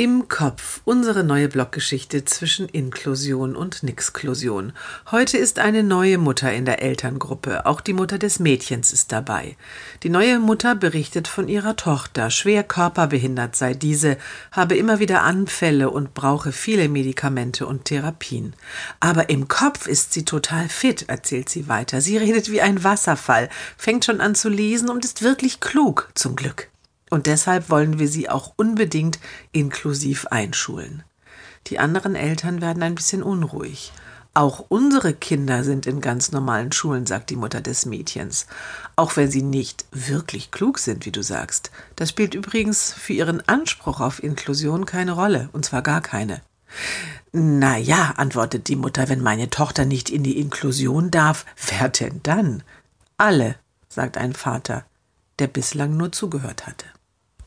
Im Kopf unsere neue Bloggeschichte zwischen Inklusion und Nixklusion. Heute ist eine neue Mutter in der Elterngruppe. Auch die Mutter des Mädchens ist dabei. Die neue Mutter berichtet von ihrer Tochter. Schwer körperbehindert sei diese, habe immer wieder Anfälle und brauche viele Medikamente und Therapien. Aber im Kopf ist sie total fit, erzählt sie weiter. Sie redet wie ein Wasserfall, fängt schon an zu lesen und ist wirklich klug, zum Glück. Und deshalb wollen wir sie auch unbedingt inklusiv einschulen. Die anderen Eltern werden ein bisschen unruhig. Auch unsere Kinder sind in ganz normalen Schulen, sagt die Mutter des Mädchens. Auch wenn sie nicht wirklich klug sind, wie du sagst. Das spielt übrigens für ihren Anspruch auf Inklusion keine Rolle, und zwar gar keine. Na ja, antwortet die Mutter, wenn meine Tochter nicht in die Inklusion darf, wer denn dann? Alle, sagt ein Vater, der bislang nur zugehört hatte.